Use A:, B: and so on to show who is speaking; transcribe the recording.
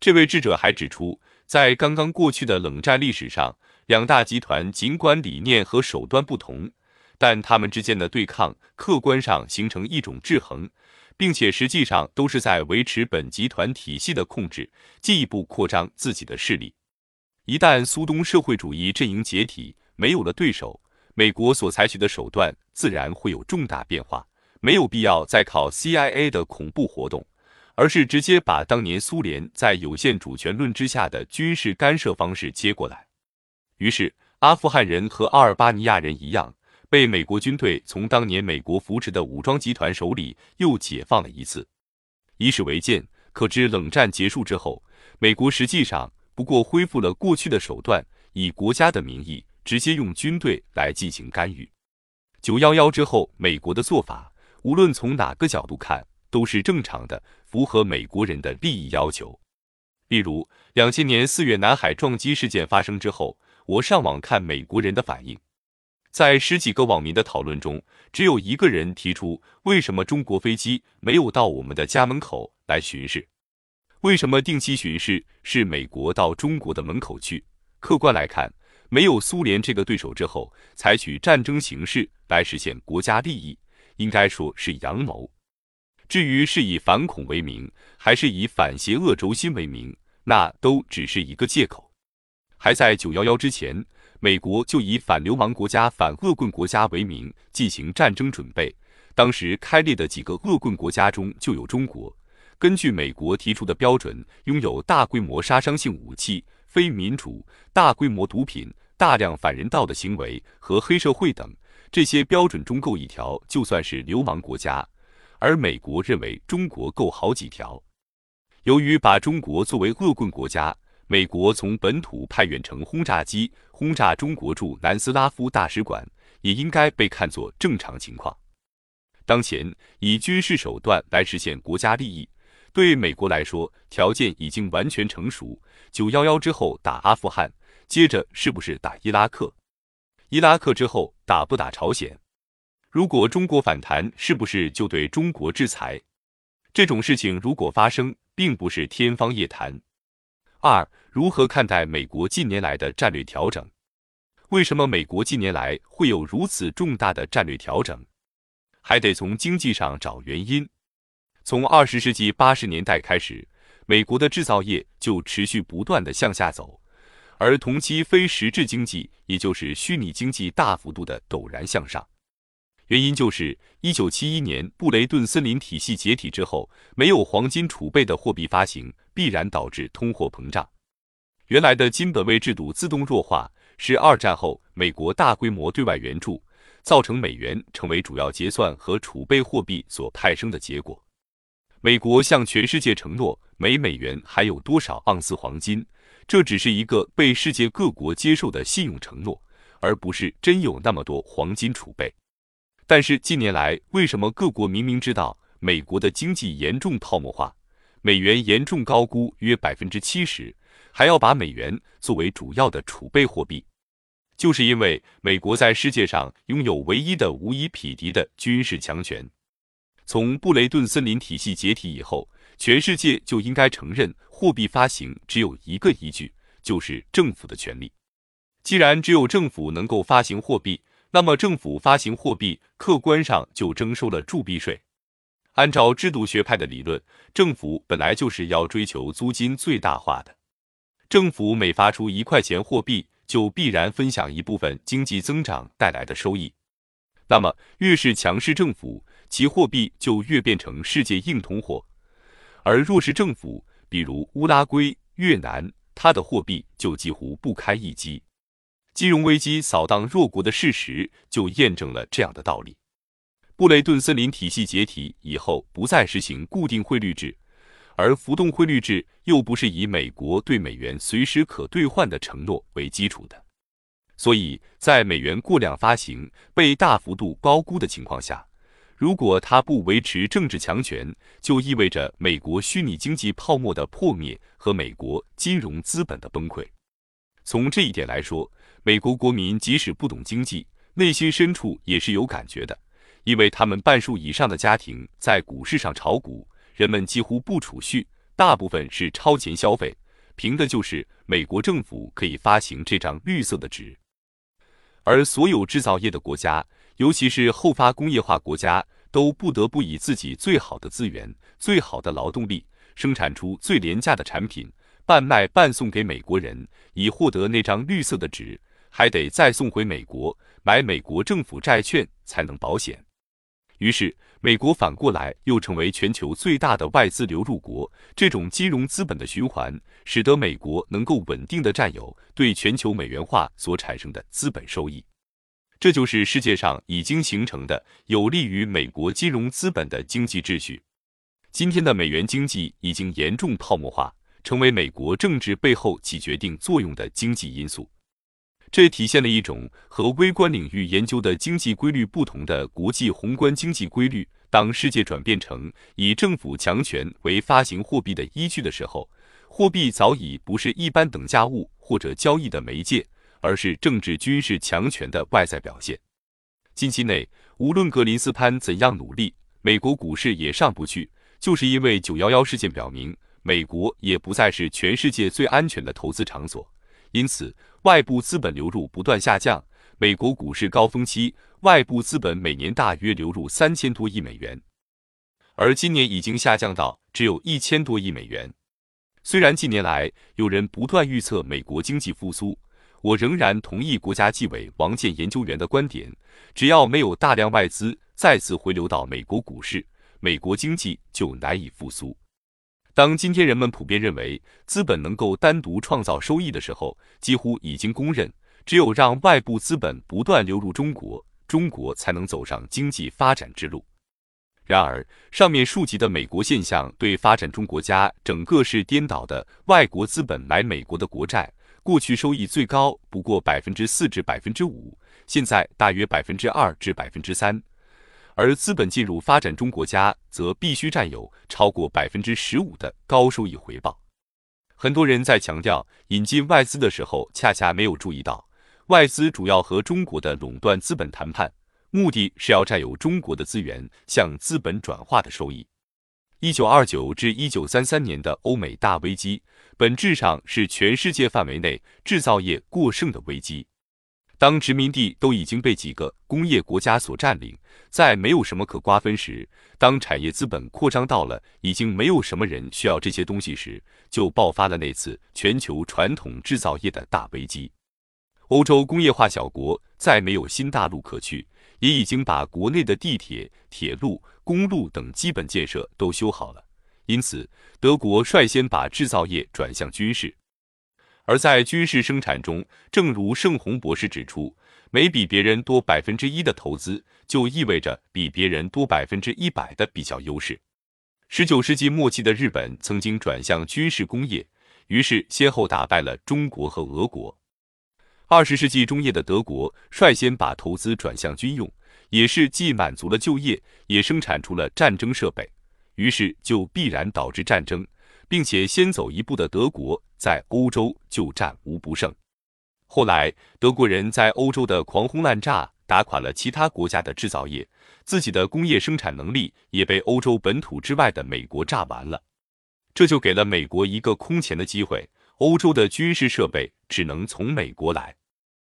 A: 这位智者还指出，在刚刚过去的冷战历史上，两大集团尽管理念和手段不同，但他们之间的对抗客观上形成一种制衡，并且实际上都是在维持本集团体系的控制，进一步扩张自己的势力。一旦苏东社会主义阵营解体，没有了对手，美国所采取的手段自然会有重大变化，没有必要再靠 CIA 的恐怖活动。而是直接把当年苏联在有限主权论之下的军事干涉方式接过来，于是阿富汗人和阿尔巴尼亚人一样，被美国军队从当年美国扶持的武装集团手里又解放了一次。以史为鉴，可知冷战结束之后，美国实际上不过恢复了过去的手段，以国家的名义直接用军队来进行干预。九幺幺之后，美国的做法，无论从哪个角度看，都是正常的。符合美国人的利益要求，例如两千年四月南海撞击事件发生之后，我上网看美国人的反应，在十几个网民的讨论中，只有一个人提出为什么中国飞机没有到我们的家门口来巡视？为什么定期巡视是美国到中国的门口去？客观来看，没有苏联这个对手之后，采取战争形式来实现国家利益，应该说是阳谋。至于是以反恐为名，还是以反邪恶轴心为名，那都只是一个借口。还在九幺幺之前，美国就以反流氓国家、反恶棍国家为名进行战争准备。当时开列的几个恶棍国家中就有中国。根据美国提出的标准，拥有大规模杀伤性武器、非民主、大规模毒品、大量反人道的行为和黑社会等这些标准中够一条，就算是流氓国家。而美国认为中国够好几条，由于把中国作为恶棍国家，美国从本土派远程轰炸机轰炸中国驻南斯拉夫大使馆，也应该被看作正常情况。当前以军事手段来实现国家利益，对美国来说条件已经完全成熟。九幺幺之后打阿富汗，接着是不是打伊拉克？伊拉克之后打不打朝鲜？如果中国反弹，是不是就对中国制裁？这种事情如果发生，并不是天方夜谭。二，如何看待美国近年来的战略调整？为什么美国近年来会有如此重大的战略调整？还得从经济上找原因。从二十世纪八十年代开始，美国的制造业就持续不断的向下走，而同期非实质经济，也就是虚拟经济，大幅度的陡然向上。原因就是一九七一年布雷顿森林体系解体之后，没有黄金储备的货币发行，必然导致通货膨胀。原来的金本位制度自动弱化，是二战后美国大规模对外援助，造成美元成为主要结算和储备货币所派生的结果。美国向全世界承诺每美元还有多少盎司黄金，这只是一个被世界各国接受的信用承诺，而不是真有那么多黄金储备。但是近年来，为什么各国明明知道美国的经济严重泡沫化，美元严重高估约百分之七十，还要把美元作为主要的储备货币？就是因为美国在世界上拥有唯一的无以匹敌的军事强权。从布雷顿森林体系解体以后，全世界就应该承认，货币发行只有一个依据，就是政府的权利。既然只有政府能够发行货币，那么，政府发行货币，客观上就征收了铸币税。按照制度学派的理论，政府本来就是要追求租金最大化的。政府每发出一块钱货币，就必然分享一部分经济增长带来的收益。那么，越是强势政府，其货币就越变成世界硬通货；而弱势政府，比如乌拉圭、越南，它的货币就几乎不堪一击。金融危机扫荡弱国的事实就验证了这样的道理。布雷顿森林体系解体以后，不再实行固定汇率制，而浮动汇率制又不是以美国对美元随时可兑换的承诺为基础的，所以在美元过量发行、被大幅度高估的情况下，如果它不维持政治强权，就意味着美国虚拟经济泡沫的破灭和美国金融资本的崩溃。从这一点来说，美国国民即使不懂经济，内心深处也是有感觉的，因为他们半数以上的家庭在股市上炒股，人们几乎不储蓄，大部分是超前消费，凭的就是美国政府可以发行这张绿色的纸。而所有制造业的国家，尤其是后发工业化国家，都不得不以自己最好的资源、最好的劳动力，生产出最廉价的产品，半卖半送给美国人，以获得那张绿色的纸，还得再送回美国买美国政府债券才能保险。于是，美国反过来又成为全球最大的外资流入国。这种金融资本的循环，使得美国能够稳定的占有对全球美元化所产生的资本收益。这就是世界上已经形成的有利于美国金融资本的经济秩序。今天的美元经济已经严重泡沫化，成为美国政治背后起决定作用的经济因素。这体现了一种和微观领域研究的经济规律不同的国际宏观经济规律。当世界转变成以政府强权为发行货币的依据的时候，货币早已不是一般等价物或者交易的媒介，而是政治军事强权的外在表现。近期内，无论格林斯潘怎样努力，美国股市也上不去，就是因为九幺幺事件表明，美国也不再是全世界最安全的投资场所。因此，外部资本流入不断下降。美国股市高峰期，外部资本每年大约流入三千多亿美元，而今年已经下降到只有一千多亿美元。虽然近年来有人不断预测美国经济复苏，我仍然同意国家纪委王健研究员的观点：只要没有大量外资再次回流到美国股市，美国经济就难以复苏。当今天人们普遍认为资本能够单独创造收益的时候，几乎已经公认，只有让外部资本不断流入中国，中国才能走上经济发展之路。然而，上面述及的美国现象对发展中国家整个是颠倒的。外国资本买美国的国债，过去收益最高不过百分之四至百分之五，现在大约百分之二至百分之三。而资本进入发展中国家，则必须占有超过百分之十五的高收益回报。很多人在强调引进外资的时候，恰恰没有注意到，外资主要和中国的垄断资本谈判，目的是要占有中国的资源，向资本转化的收益。一九二九至一九三三年的欧美大危机，本质上是全世界范围内制造业过剩的危机。当殖民地都已经被几个工业国家所占领，再没有什么可瓜分时，当产业资本扩张到了已经没有什么人需要这些东西时，就爆发了那次全球传统制造业的大危机。欧洲工业化小国再没有新大陆可去，也已经把国内的地铁、铁路、公路等基本建设都修好了，因此德国率先把制造业转向军事。而在军事生产中，正如盛红博士指出，每比别人多百分之一的投资，就意味着比别人多百分之一百的比较优势。十九世纪末期的日本曾经转向军事工业，于是先后打败了中国和俄国。二十世纪中叶的德国率先把投资转向军用，也是既满足了就业，也生产出了战争设备，于是就必然导致战争。并且先走一步的德国在欧洲就战无不胜。后来，德国人在欧洲的狂轰滥炸，打垮了其他国家的制造业，自己的工业生产能力也被欧洲本土之外的美国炸完了。这就给了美国一个空前的机会：欧洲的军事设备只能从美国来。